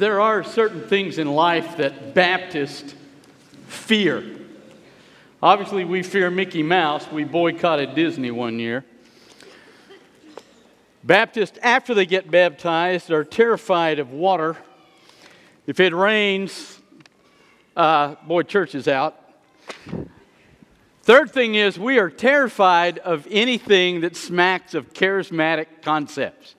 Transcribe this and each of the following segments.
there are certain things in life that Baptists fear. Obviously, we fear Mickey Mouse. We boycotted Disney one year. Baptists, after they get baptized, are terrified of water. If it rains, uh, boy, church is out. Third thing is, we are terrified of anything that smacks of charismatic concepts.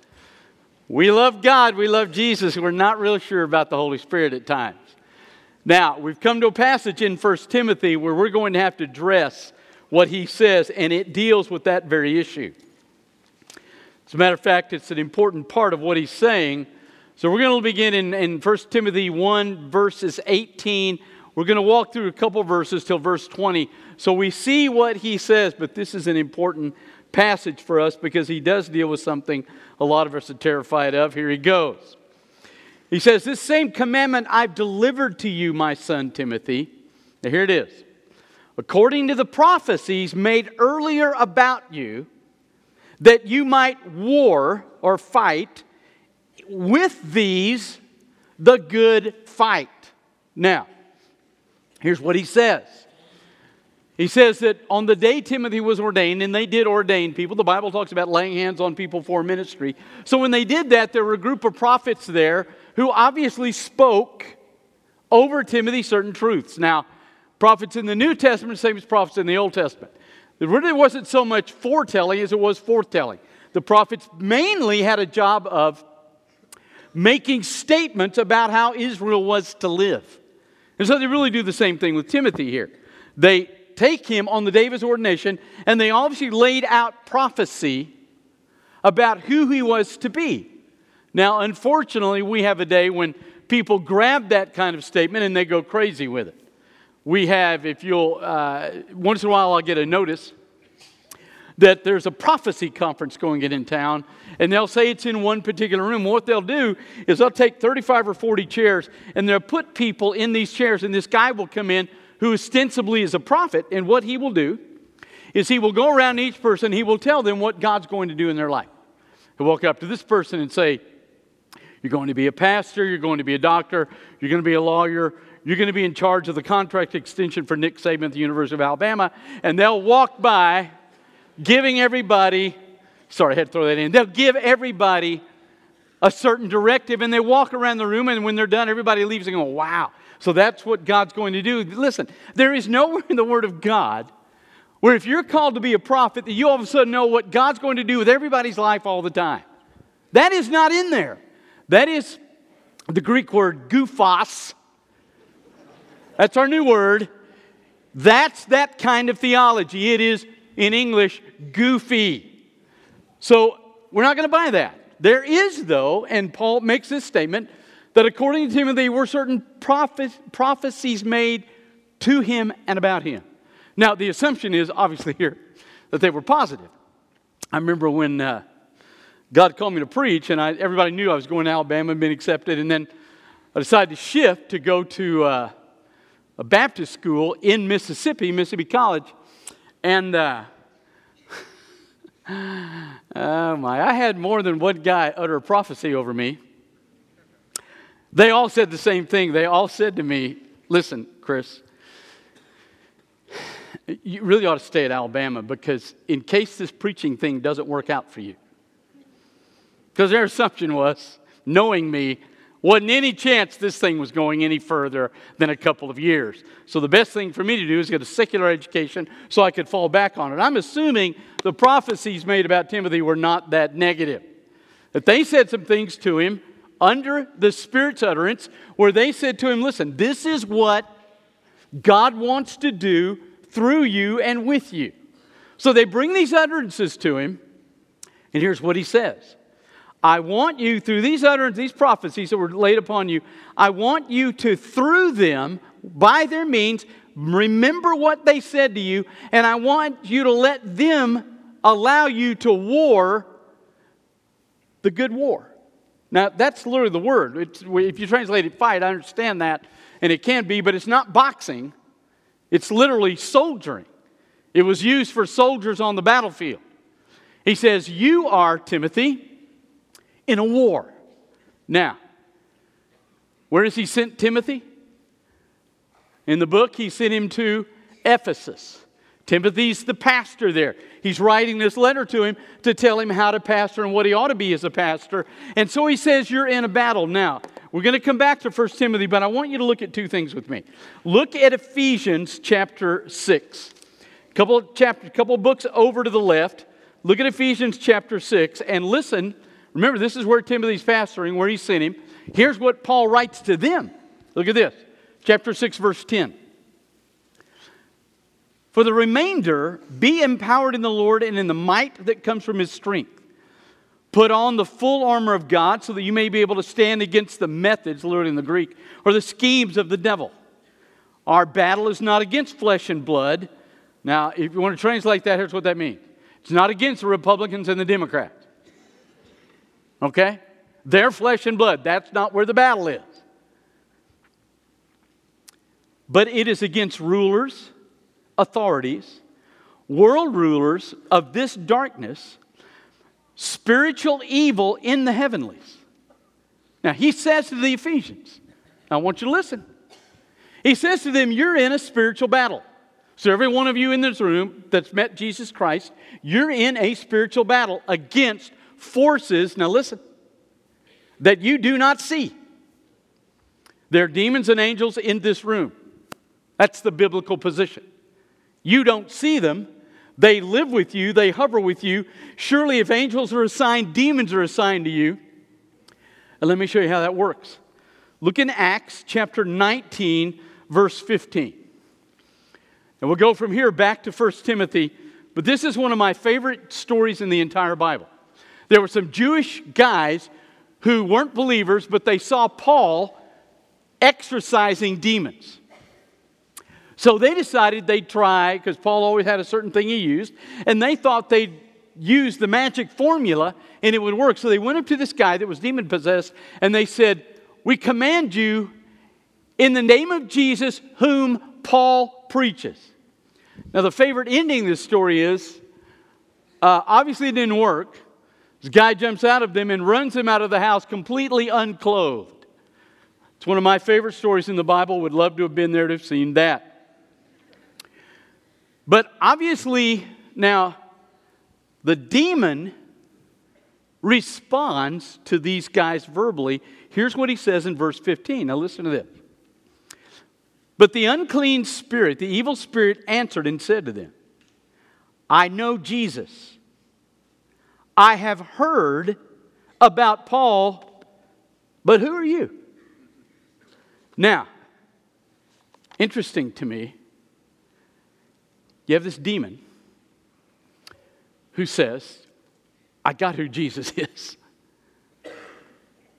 We love God, we love Jesus, we're not real sure about the Holy Spirit at times. Now, we've come to a passage in 1 Timothy where we're going to have to address what he says, and it deals with that very issue. As a matter of fact, it's an important part of what he's saying. So we're going to begin in, in 1 Timothy 1, verses 18. We're going to walk through a couple verses till verse 20. So we see what he says, but this is an important passage for us because he does deal with something a lot of us are terrified of. Here he goes. He says, This same commandment I've delivered to you, my son Timothy. Now, here it is. According to the prophecies made earlier about you, that you might war or fight with these the good fight. Now, here's what he says. He says that on the day Timothy was ordained, and they did ordain people, the Bible talks about laying hands on people for ministry. So when they did that, there were a group of prophets there who obviously spoke over Timothy certain truths. Now, prophets in the New Testament, same as prophets in the Old Testament. It really wasn't so much foretelling as it was forthtelling. The prophets mainly had a job of making statements about how Israel was to live. And so they really do the same thing with Timothy here. They take him on the day of his ordination, and they obviously laid out prophecy about who he was to be. Now, unfortunately, we have a day when people grab that kind of statement and they go crazy with it. We have, if you'll, uh, once in a while I'll get a notice that there's a prophecy conference going in town, and they'll say it's in one particular room. What they'll do is they'll take 35 or 40 chairs, and they'll put people in these chairs, and this guy will come in who ostensibly is a prophet, and what he will do is he will go around each person, he will tell them what God's going to do in their life. He'll walk up to this person and say, you're going to be a pastor, you're going to be a doctor, you're going to be a lawyer, you're going to be in charge of the contract extension for Nick Saban at the University of Alabama. And they'll walk by giving everybody, sorry, I had to throw that in, they'll give everybody a certain directive and they walk around the room and when they're done, everybody leaves and go, wow. So that's what God's going to do. Listen, there is nowhere in the Word of God where if you're called to be a prophet that you all of a sudden know what God's going to do with everybody's life all the time. That is not in there. That is the Greek word goofos. That's our new word. That's that kind of theology. It is, in English, goofy. So we're not going to buy that. There is, though, and Paul makes this statement, that according to Timothy were certain prophe- prophecies made to him and about him. Now, the assumption is obviously here that they were positive. I remember when uh, God called me to preach, and I, everybody knew I was going to Alabama and been accepted. And then I decided to shift to go to uh, a Baptist school in Mississippi, Mississippi College. And uh, oh my, I had more than one guy utter a prophecy over me. They all said the same thing. They all said to me, Listen, Chris, you really ought to stay at Alabama because in case this preaching thing doesn't work out for you, because their assumption was, knowing me, wasn't any chance this thing was going any further than a couple of years. So the best thing for me to do is get a secular education so I could fall back on it. I'm assuming the prophecies made about Timothy were not that negative. That they said some things to him under the Spirit's utterance where they said to him, Listen, this is what God wants to do through you and with you. So they bring these utterances to him, and here's what he says I want you, through these utterances, these prophecies that were laid upon you, I want you to, through them, by their means, remember what they said to you, and I want you to let them allow you to war the good war. Now, that's literally the word. It's, if you translate it fight, I understand that, and it can be, but it's not boxing. It's literally soldiering. It was used for soldiers on the battlefield. He says, You are, Timothy, in a war. Now, Where has he sent Timothy? In the book, he sent him to Ephesus. Timothy's the pastor there. He's writing this letter to him to tell him how to pastor and what he ought to be as a pastor. And so he says, You're in a battle. Now, we're going to come back to 1 Timothy, but I want you to look at two things with me. Look at Ephesians chapter 6. A couple chapter, couple books over to the left. Look at Ephesians chapter 6 and listen. Remember, this is where Timothy's pastoring, where he sent him. Here's what Paul writes to them. Look at this. Chapter 6, verse 10. For the remainder, be empowered in the Lord and in the might that comes from his strength. Put on the full armor of God so that you may be able to stand against the methods, literally in the Greek, or the schemes of the devil. Our battle is not against flesh and blood. Now, if you want to translate that, here's what that means it's not against the Republicans and the Democrats. Okay? They're flesh and blood. That's not where the battle is. But it is against rulers authorities, world rulers of this darkness, spiritual evil in the heavenlies. Now, he says to the Ephesians, I want you to listen. He says to them, You're in a spiritual battle. So, every one of you in this room that's met Jesus Christ, you're in a spiritual battle against forces, now listen, that you do not see. There are demons and angels in this room. That's the biblical position. You don't see them. They live with you, they hover with you. Surely, if angels are assigned, demons are assigned to you. And let me show you how that works. Look in Acts chapter 19, verse 15. And we'll go from here back to 1 Timothy, but this is one of my favorite stories in the entire Bible. There were some Jewish guys who weren't believers, but they saw Paul exorcising demons. So they decided they'd try, because Paul always had a certain thing he used, and they thought they'd use the magic formula and it would work. So they went up to this guy that was demon possessed and they said, We command you in the name of Jesus, whom Paul preaches. Now, the favorite ending of this story is uh, obviously it didn't work. This guy jumps out of them and runs him out of the house completely unclothed. It's one of my favorite stories in the Bible. Would love to have been there to have seen that. But obviously, now, the demon responds to these guys verbally. Here's what he says in verse 15. Now, listen to this. But the unclean spirit, the evil spirit, answered and said to them, I know Jesus. I have heard about Paul, but who are you? Now, interesting to me you have this demon who says, I got who Jesus is.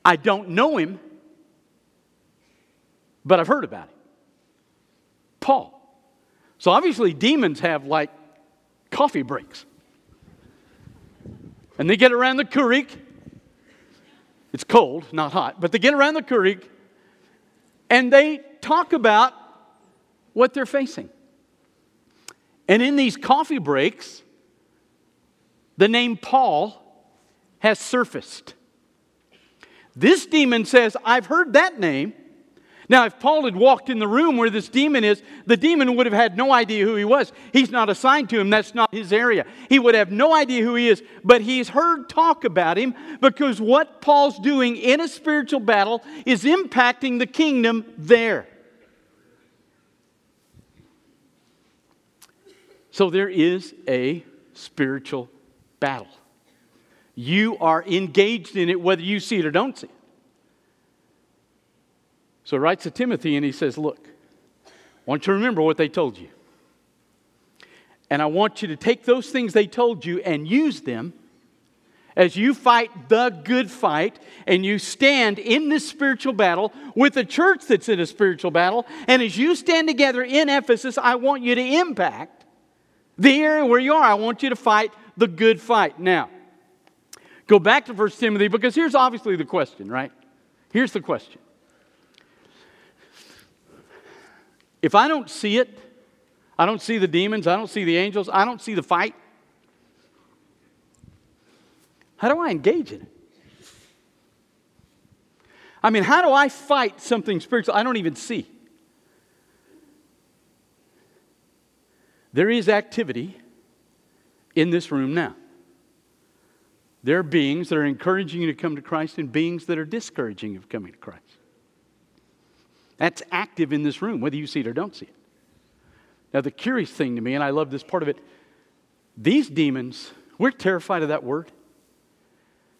I don't know him, but I've heard about him. Paul. So obviously, demons have like coffee breaks. And they get around the creek. It's cold, not hot, but they get around the creek and they talk about what they're facing. And in these coffee breaks, the name Paul has surfaced. This demon says, I've heard that name. Now, if Paul had walked in the room where this demon is, the demon would have had no idea who he was. He's not assigned to him, that's not his area. He would have no idea who he is, but he's heard talk about him because what Paul's doing in a spiritual battle is impacting the kingdom there. So there is a spiritual battle. You are engaged in it whether you see it or don't see it. So he writes to Timothy and he says, Look, I want you to remember what they told you. And I want you to take those things they told you and use them as you fight the good fight and you stand in this spiritual battle with the church that's in a spiritual battle. And as you stand together in Ephesus, I want you to impact the area where you are, I want you to fight the good fight. Now, go back to 1 Timothy because here's obviously the question, right? Here's the question. If I don't see it, I don't see the demons, I don't see the angels, I don't see the fight, how do I engage in it? I mean, how do I fight something spiritual I don't even see? There is activity in this room now. There are beings that are encouraging you to come to Christ and beings that are discouraging you of coming to Christ. That's active in this room, whether you see it or don't see it. Now, the curious thing to me, and I love this part of it, these demons, we're terrified of that word.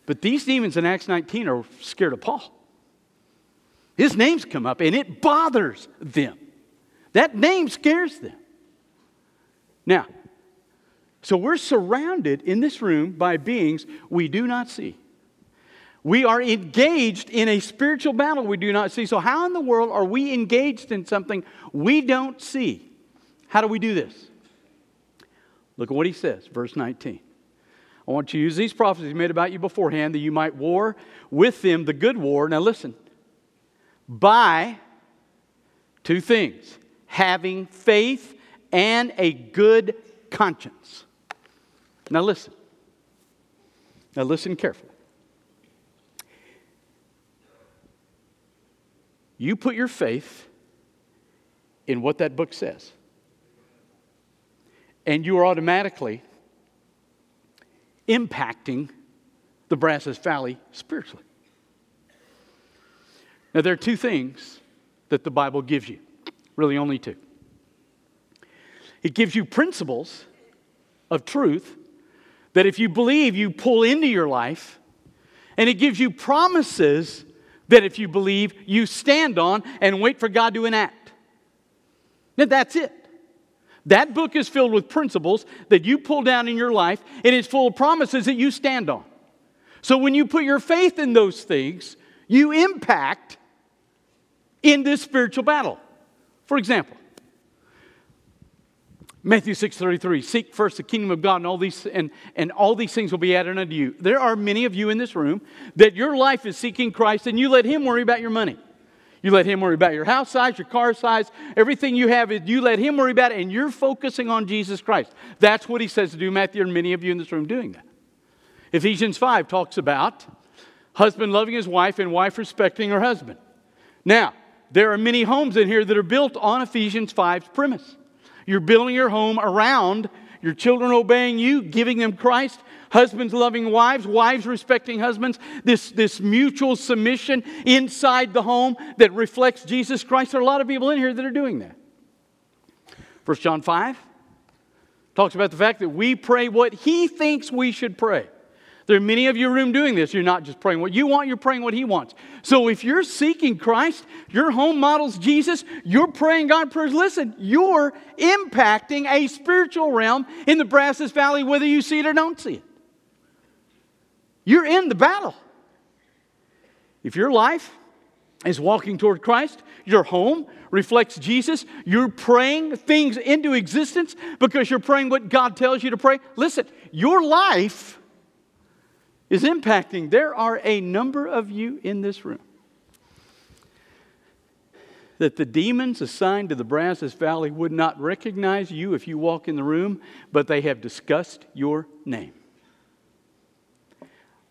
But these demons in Acts 19 are scared of Paul. His name's come up and it bothers them. That name scares them. Now, so we're surrounded in this room by beings we do not see. We are engaged in a spiritual battle we do not see. So, how in the world are we engaged in something we don't see? How do we do this? Look at what he says, verse 19. I want you to use these prophecies made about you beforehand that you might war with them the good war. Now, listen, by two things having faith and a good conscience. Now, listen. Now, listen carefully. You put your faith in what that book says, and you are automatically impacting the Brazos Valley spiritually. Now, there are two things that the Bible gives you, really, only two. It gives you principles of truth that if you believe, you pull into your life, and it gives you promises that if you believe, you stand on and wait for God to enact. Now, that's it. That book is filled with principles that you pull down in your life, and it's full of promises that you stand on. So when you put your faith in those things, you impact in this spiritual battle. For example, Matthew 6:33, seek first the kingdom of God and all these and, and all these things will be added unto you. There are many of you in this room that your life is seeking Christ and you let him worry about your money. You let him worry about your house size, your car size, everything you have, you let him worry about it, and you're focusing on Jesus Christ. That's what he says to do, Matthew, and many of you in this room doing that. Ephesians 5 talks about husband loving his wife and wife respecting her husband. Now, there are many homes in here that are built on Ephesians 5's premise. You're building your home around your children obeying you, giving them Christ, husbands loving wives, wives respecting husbands, this, this mutual submission inside the home that reflects Jesus Christ. There are a lot of people in here that are doing that. 1 John 5 talks about the fact that we pray what he thinks we should pray. There are many of you room doing this. You're not just praying what you want, you're praying what He wants. So if you're seeking Christ, your home models Jesus, you're praying God prayers. Listen, you're impacting a spiritual realm in the Brazos Valley, whether you see it or don't see it. You're in the battle. If your life is walking toward Christ, your home reflects Jesus, you're praying things into existence because you're praying what God tells you to pray. Listen, your life is impacting. There are a number of you in this room that the demons assigned to the Brazos Valley would not recognize you if you walk in the room, but they have discussed your name.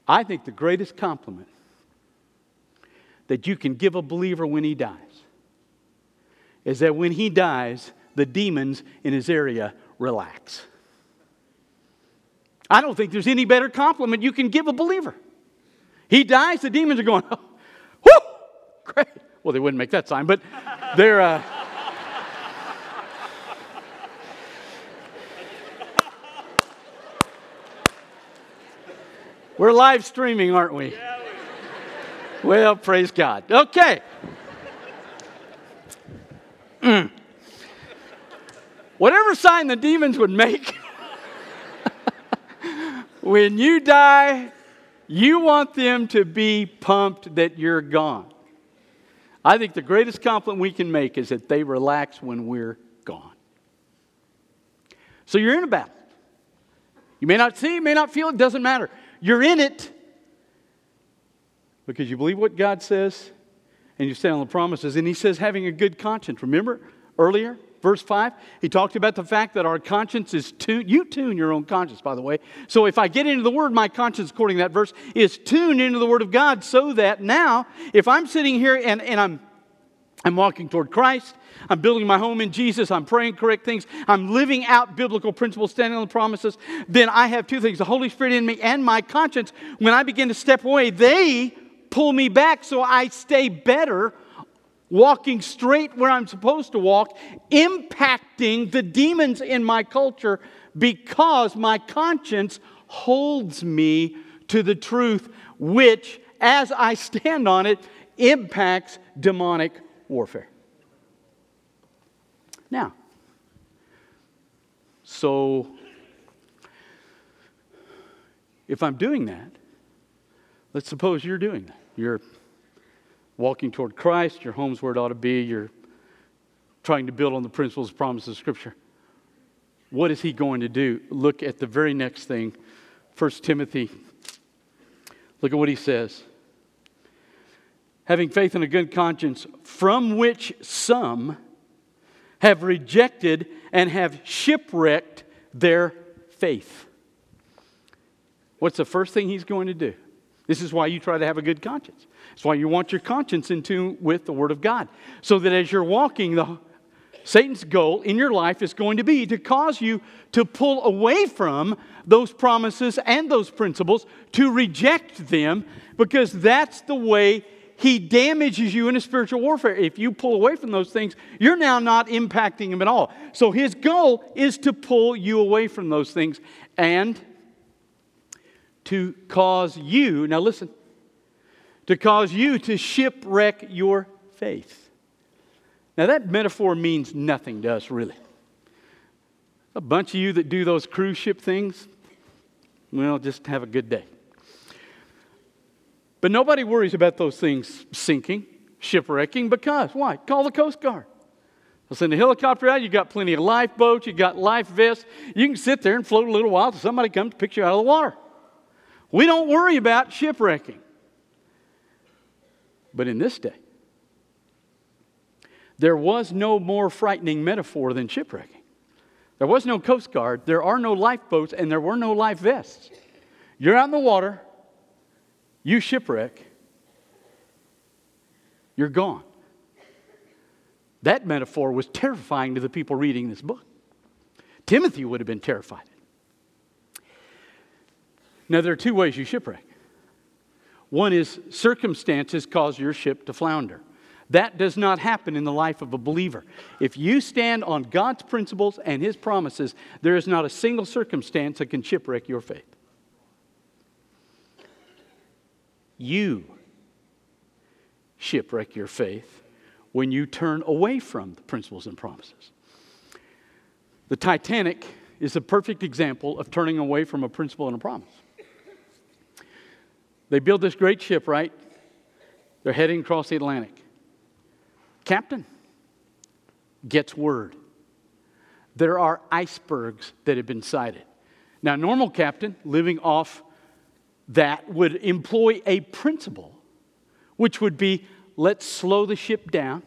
I think the greatest compliment that you can give a believer when he dies is that when he dies, the demons in his area relax. I don't think there's any better compliment you can give a believer. He dies, the demons are going, oh, whoo, great. Well, they wouldn't make that sign, but they're. Uh, We're live streaming, aren't we? Well, praise God. Okay. Mm. Whatever sign the demons would make, when you die, you want them to be pumped that you're gone. I think the greatest compliment we can make is that they relax when we're gone. So you're in a battle. You may not see, you may not feel it, doesn't matter. You're in it because you believe what God says and you stand on the promises. And He says, having a good conscience. Remember earlier? Verse 5, he talked about the fact that our conscience is tuned. You tune your own conscience, by the way. So if I get into the Word, my conscience, according to that verse, is tuned into the Word of God so that now, if I'm sitting here and, and I'm, I'm walking toward Christ, I'm building my home in Jesus, I'm praying correct things, I'm living out biblical principles, standing on the promises, then I have two things the Holy Spirit in me and my conscience. When I begin to step away, they pull me back so I stay better walking straight where I'm supposed to walk, impacting the demons in my culture because my conscience holds me to the truth, which, as I stand on it, impacts demonic warfare. Now, so if I'm doing that, let's suppose you're doing that. You're walking toward Christ, your home's where it ought to be, you're trying to build on the principles, promises of Scripture. What is he going to do? Look at the very next thing, 1 Timothy. Look at what he says. Having faith and a good conscience, from which some have rejected and have shipwrecked their faith. What's the first thing he's going to do? This is why you try to have a good conscience. It's why you want your conscience in tune with the Word of God. So that as you're walking, the, Satan's goal in your life is going to be to cause you to pull away from those promises and those principles, to reject them, because that's the way he damages you in a spiritual warfare. If you pull away from those things, you're now not impacting him at all. So his goal is to pull you away from those things and to cause you, now listen, to cause you to shipwreck your faith. Now, that metaphor means nothing to us, really. A bunch of you that do those cruise ship things, well, just have a good day. But nobody worries about those things sinking, shipwrecking, because why? Call the Coast Guard. They'll send a helicopter out. You got plenty of lifeboats. You got life vests. You can sit there and float a little while until somebody comes to pick you out of the water. We don't worry about shipwrecking. But in this day, there was no more frightening metaphor than shipwrecking. There was no Coast Guard, there are no lifeboats, and there were no life vests. You're out in the water, you shipwreck, you're gone. That metaphor was terrifying to the people reading this book. Timothy would have been terrified. Now, there are two ways you shipwreck. One is circumstances cause your ship to flounder. That does not happen in the life of a believer. If you stand on God's principles and His promises, there is not a single circumstance that can shipwreck your faith. You shipwreck your faith when you turn away from the principles and promises. The Titanic is a perfect example of turning away from a principle and a promise. They build this great ship, right? They're heading across the Atlantic. Captain gets word. There are icebergs that have been sighted. Now, normal captain living off that would employ a principle, which would be let's slow the ship down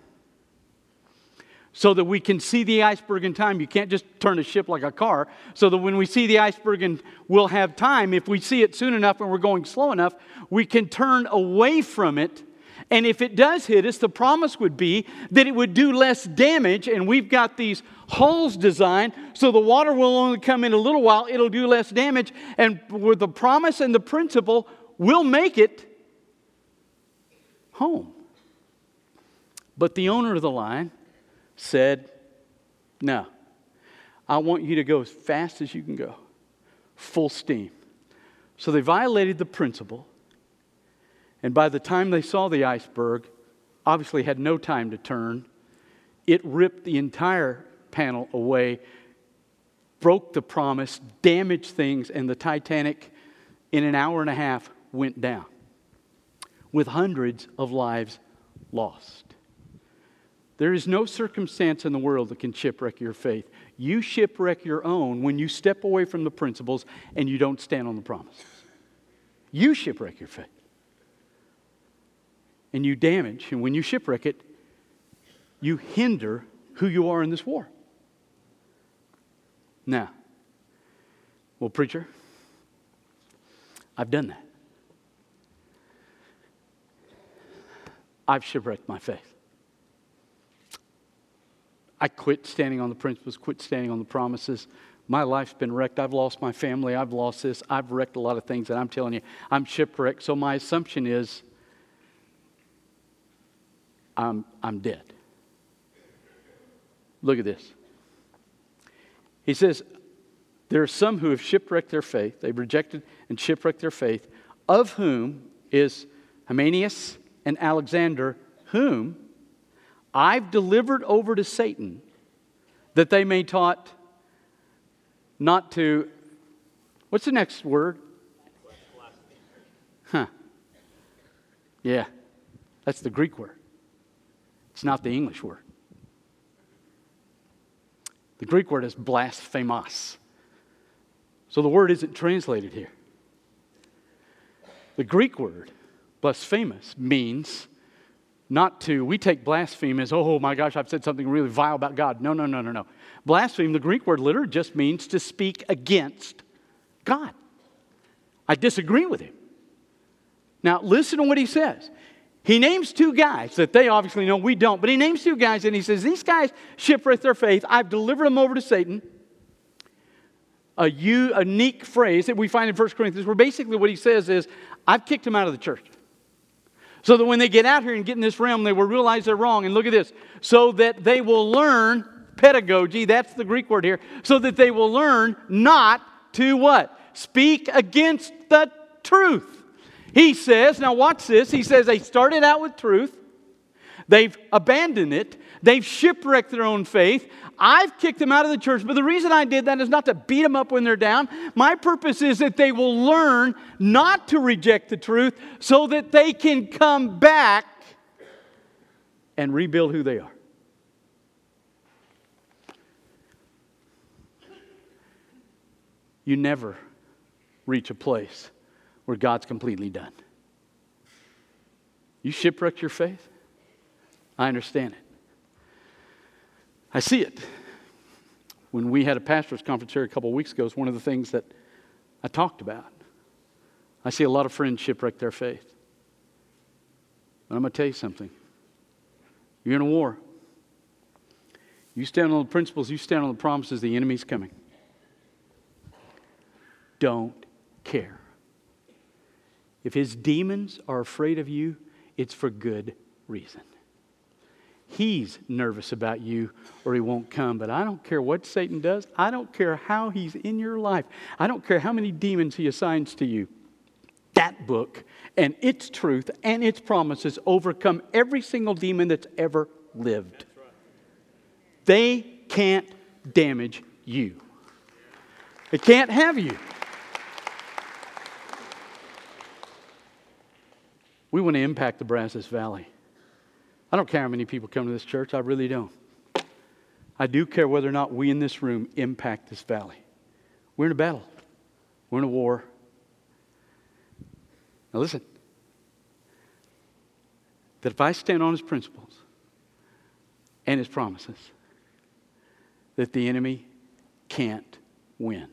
so that we can see the iceberg in time. You can't just turn a ship like a car. So that when we see the iceberg and we'll have time, if we see it soon enough and we're going slow enough, we can turn away from it. And if it does hit us, the promise would be that it would do less damage. And we've got these holes designed so the water will only come in a little while, it'll do less damage. And with the promise and the principle, we'll make it home. But the owner of the line, said, No, I want you to go as fast as you can go, full steam. So they violated the principle, and by the time they saw the iceberg, obviously had no time to turn. It ripped the entire panel away, broke the promise, damaged things, and the Titanic, in an hour and a half, went down with hundreds of lives lost. There is no circumstance in the world that can shipwreck your faith. You shipwreck your own when you step away from the principles and you don't stand on the promises. You shipwreck your faith. And you damage, and when you shipwreck it, you hinder who you are in this war. Now, well, preacher, I've done that. I've shipwrecked my faith. I quit standing on the principles, quit standing on the promises. My life's been wrecked. I've lost my family. I've lost this. I've wrecked a lot of things, and I'm telling you, I'm shipwrecked. So my assumption is I'm, I'm dead. Look at this. He says, There are some who have shipwrecked their faith. They've rejected and shipwrecked their faith, of whom is Hymenaeus and Alexander, whom I've delivered over to Satan that they may taught not to, what's the next word? Huh. Yeah, that's the Greek word. It's not the English word. The Greek word is blasphemos. So the word isn't translated here. The Greek word, blasphemous, means not to, we take blaspheme as, oh my gosh, I've said something really vile about God. No, no, no, no, no. Blaspheme, the Greek word literally just means to speak against God. I disagree with him. Now, listen to what he says. He names two guys that they obviously know, we don't, but he names two guys and he says, These guys shipwrecked their faith. I've delivered them over to Satan. A unique phrase that we find in 1 Corinthians, where basically what he says is, I've kicked them out of the church. So that when they get out here and get in this realm, they will realize they're wrong. And look at this. So that they will learn pedagogy, that's the Greek word here, so that they will learn not to what? Speak against the truth. He says, now watch this. He says they started out with truth, they've abandoned it, they've shipwrecked their own faith. I've kicked them out of the church, but the reason I did that is not to beat them up when they're down. My purpose is that they will learn not to reject the truth so that they can come back and rebuild who they are. You never reach a place where God's completely done. You shipwrecked your faith? I understand it. I see it. When we had a pastor's conference here a couple of weeks ago, it's one of the things that I talked about. I see a lot of friends shipwreck their faith. But I'm going to tell you something. You're in a war. You stand on the principles, you stand on the promises, the enemy's coming. Don't care. If his demons are afraid of you, it's for good reason. He's nervous about you or he won't come. But I don't care what Satan does. I don't care how he's in your life. I don't care how many demons he assigns to you. That book and its truth and its promises overcome every single demon that's ever lived. They can't damage you, they can't have you. We want to impact the Brazos Valley. I don't care how many people come to this church, I really don't. I do care whether or not we in this room impact this valley. We're in a battle, we're in a war. Now, listen that if I stand on his principles and his promises, that the enemy can't win.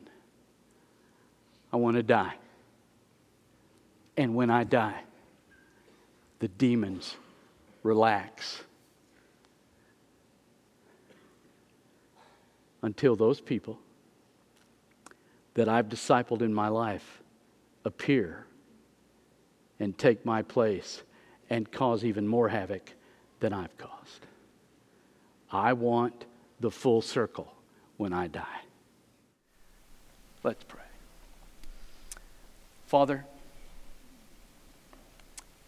I want to die. And when I die, the demons relax until those people that I've discipled in my life appear and take my place and cause even more havoc than I've caused. I want the full circle when I die. Let's pray. Father,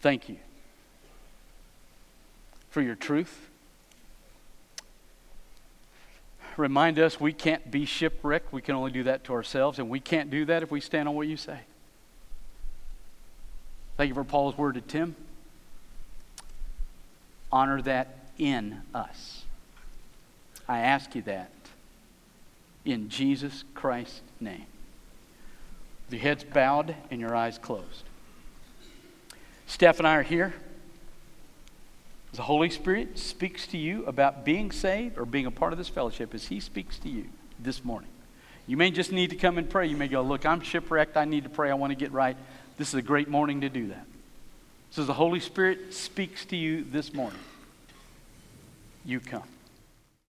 thank you for your truth. Remind us we can't be shipwrecked. We can only do that to ourselves, and we can't do that if we stand on what you say. Thank you for Paul's word to Tim. Honor that in us. I ask you that in Jesus Christ's name. Your heads bowed and your eyes closed. Steph and I are here. The Holy Spirit speaks to you about being saved or being a part of this fellowship as He speaks to you this morning. You may just need to come and pray. You may go, Look, I'm shipwrecked. I need to pray. I want to get right. This is a great morning to do that. So, as the Holy Spirit speaks to you this morning, you come.